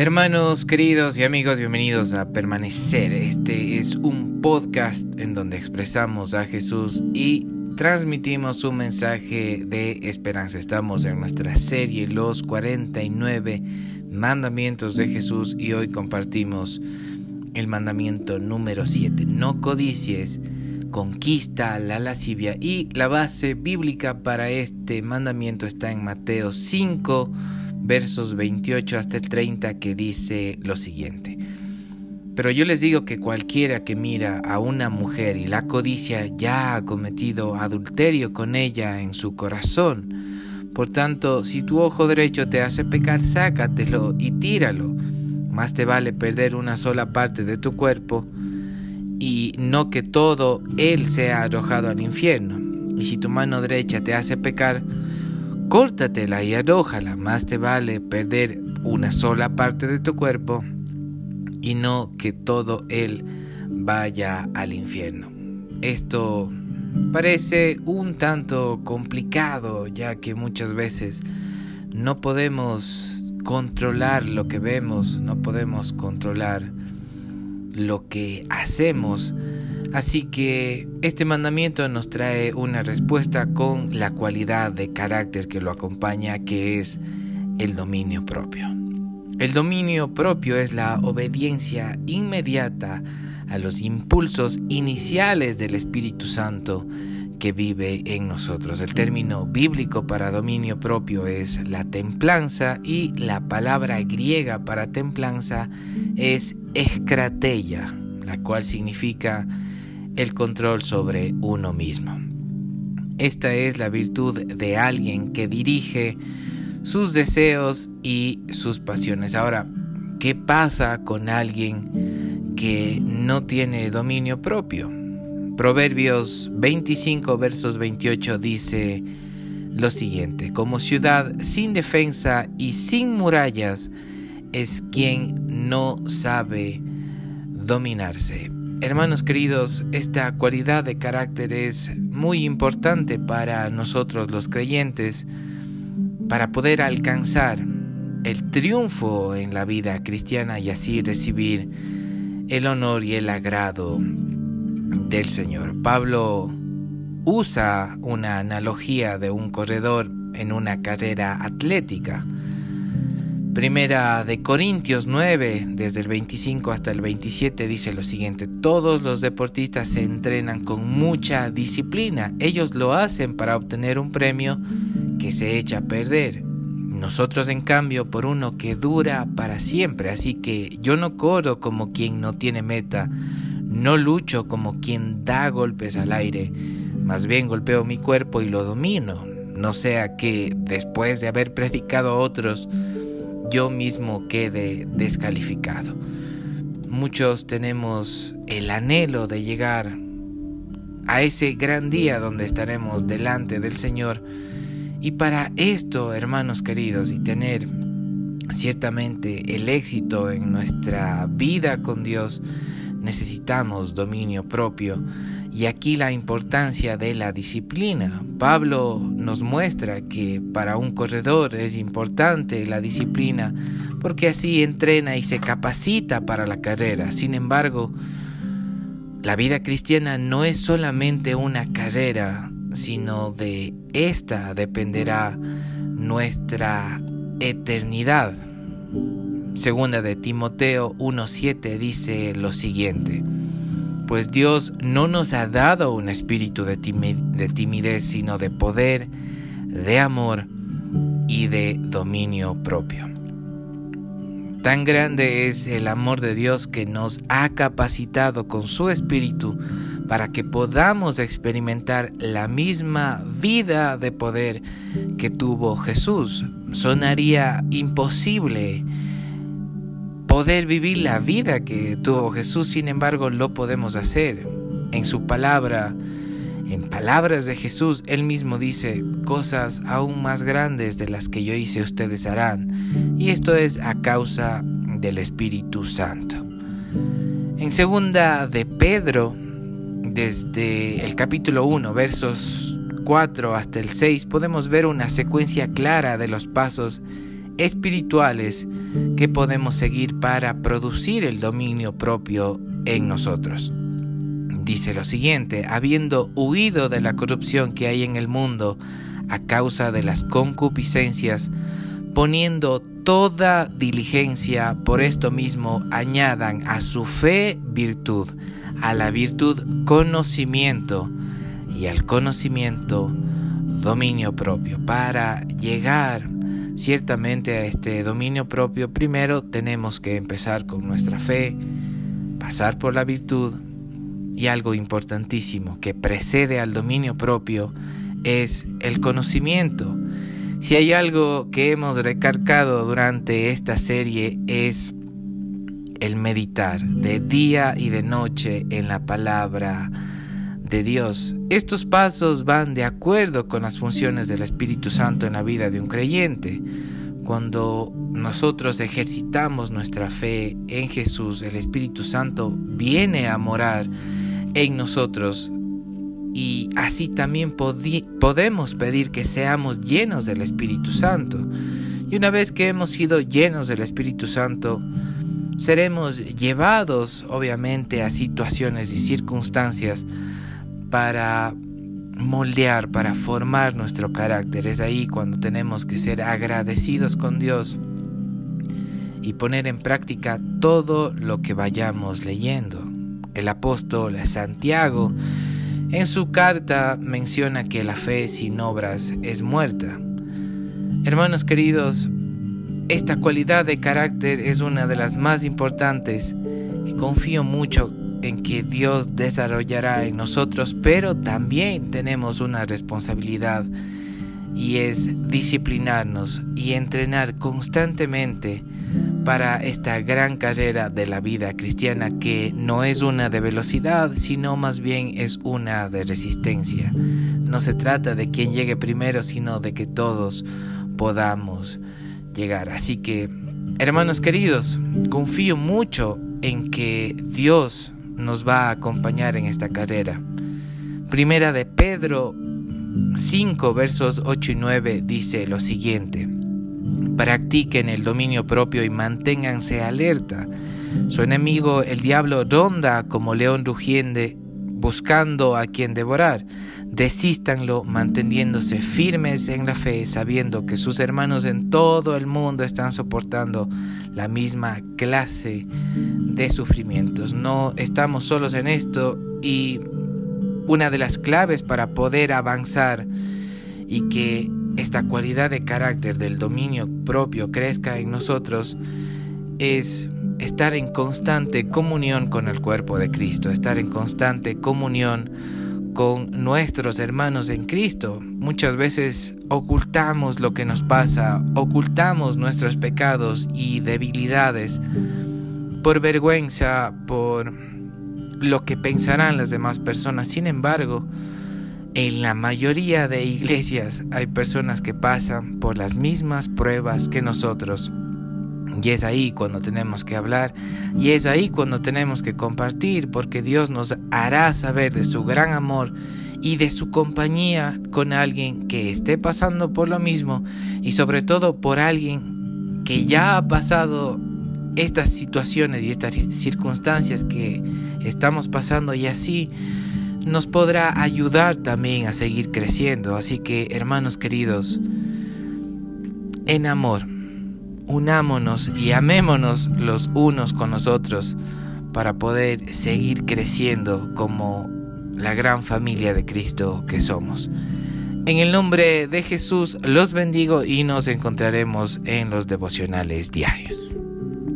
Hermanos queridos y amigos, bienvenidos a Permanecer. Este es un podcast en donde expresamos a Jesús y transmitimos un mensaje de esperanza. Estamos en nuestra serie Los 49 Mandamientos de Jesús y hoy compartimos el mandamiento número 7. No codicies, conquista la lascivia y la base bíblica para este mandamiento está en Mateo 5 versos 28 hasta el 30 que dice lo siguiente. Pero yo les digo que cualquiera que mira a una mujer y la codicia ya ha cometido adulterio con ella en su corazón. Por tanto, si tu ojo derecho te hace pecar, sácatelo y tíralo. Más te vale perder una sola parte de tu cuerpo y no que todo él sea arrojado al infierno. Y si tu mano derecha te hace pecar, córtatela y arrójala, más te vale perder una sola parte de tu cuerpo y no que todo él vaya al infierno. Esto parece un tanto complicado ya que muchas veces no podemos controlar lo que vemos, no podemos controlar lo que hacemos, Así que este mandamiento nos trae una respuesta con la cualidad de carácter que lo acompaña, que es el dominio propio. El dominio propio es la obediencia inmediata a los impulsos iniciales del Espíritu Santo que vive en nosotros. El término bíblico para dominio propio es la templanza y la palabra griega para templanza es escrateia, la cual significa el control sobre uno mismo. Esta es la virtud de alguien que dirige sus deseos y sus pasiones. Ahora, ¿qué pasa con alguien que no tiene dominio propio? Proverbios 25 versos 28 dice lo siguiente, como ciudad sin defensa y sin murallas es quien no sabe dominarse. Hermanos queridos, esta cualidad de carácter es muy importante para nosotros los creyentes para poder alcanzar el triunfo en la vida cristiana y así recibir el honor y el agrado del Señor. Pablo usa una analogía de un corredor en una carrera atlética Primera de Corintios 9, desde el 25 hasta el 27, dice lo siguiente, todos los deportistas se entrenan con mucha disciplina, ellos lo hacen para obtener un premio que se echa a perder. Nosotros en cambio por uno que dura para siempre, así que yo no corro como quien no tiene meta, no lucho como quien da golpes al aire, más bien golpeo mi cuerpo y lo domino, no sea que después de haber predicado a otros, yo mismo quede descalificado. Muchos tenemos el anhelo de llegar a ese gran día donde estaremos delante del Señor. Y para esto, hermanos queridos, y tener ciertamente el éxito en nuestra vida con Dios, necesitamos dominio propio y aquí la importancia de la disciplina. Pablo nos muestra que para un corredor es importante la disciplina porque así entrena y se capacita para la carrera. Sin embargo, la vida cristiana no es solamente una carrera, sino de esta dependerá nuestra eternidad. Segunda de Timoteo 1.7 dice lo siguiente pues Dios no nos ha dado un espíritu de, timidez, sino de poder, de amor y de dominio propio. Tan grande es el amor de Dios que nos ha capacitado con su espíritu para que podamos experimentar la misma vida de poder que tuvo Jesús. Sonaría imposible poder vivir la vida que tuvo Jesús, sin embargo lo podemos hacer. En su palabra, en palabras de Jesús, él mismo dice, cosas aún más grandes de las que yo hice ustedes harán. Y esto es a causa del Espíritu Santo. En segunda de Pedro, desde el capítulo 1, versos 4 hasta el 6, podemos ver una secuencia clara de los pasos espirituales que podemos seguir para producir el dominio propio en nosotros. Dice lo siguiente, habiendo huido de la corrupción que hay en el mundo a causa de las concupiscencias, poniendo toda diligencia, por esto mismo añadan a su fe virtud, a la virtud conocimiento y al conocimiento dominio propio. Para llegar ciertamente a este dominio propio, primero tenemos que empezar con nuestra fe, pasar por la virtud y algo importantísimo que precede al dominio propio es el conocimiento. Si hay algo que hemos recargado durante esta serie es el meditar de día y de noche en la palabra de Dios. Estos pasos van de acuerdo con las funciones del Espíritu Santo en la vida de un creyente. Cuando nosotros ejercitamos nuestra fe en Jesús, el Espíritu Santo viene a morar en nosotros y así también podemos pedir que seamos llenos del Espíritu Santo. Y una vez que hemos sido llenos del Espíritu Santo, seremos llevados obviamente a situaciones y circunstancias para moldear, para formar nuestro carácter. Es ahí cuando tenemos que ser agradecidos con Dios y poner en práctica todo lo que vayamos leyendo. El apóstol Santiago en su carta menciona que la fe sin obras es muerta. Hermanos queridos, esta cualidad de carácter es una de las más importantes y confío mucho en que Dios desarrollará en nosotros, pero también tenemos una responsabilidad y es disciplinarnos y entrenar constantemente para esta gran carrera de la vida cristiana que no es una de velocidad, sino más bien es una de resistencia. No se trata de quien llegue primero, sino de que todos podamos llegar. Así que, hermanos queridos, confío mucho en que Dios nos va a acompañar en esta carrera. Primera de Pedro 5 versos 8 y 9 dice lo siguiente. Practiquen el dominio propio y manténganse alerta. Su enemigo, el diablo, ronda como león rugiente buscando a quien devorar. Desístanlo manteniéndose firmes en la fe, sabiendo que sus hermanos en todo el mundo están soportando la misma clase de sufrimientos. No estamos solos en esto y una de las claves para poder avanzar y que esta cualidad de carácter del dominio propio crezca en nosotros es estar en constante comunión con el cuerpo de Cristo, estar en constante comunión con nuestros hermanos en Cristo. Muchas veces ocultamos lo que nos pasa, ocultamos nuestros pecados y debilidades por vergüenza, por lo que pensarán las demás personas. Sin embargo, en la mayoría de iglesias hay personas que pasan por las mismas pruebas que nosotros y es ahí cuando tenemos que hablar y es ahí cuando tenemos que compartir porque Dios nos hará saber de su gran amor y de su compañía con alguien que esté pasando por lo mismo y sobre todo por alguien que ya ha pasado estas situaciones y estas circunstancias que estamos pasando y así nos podrá ayudar también a seguir creciendo. Así que hermanos queridos, en amor, unámonos y amémonos los unos con los otros para poder seguir creciendo como la gran familia de Cristo que somos. En el nombre de Jesús los bendigo y nos encontraremos en los devocionales diarios.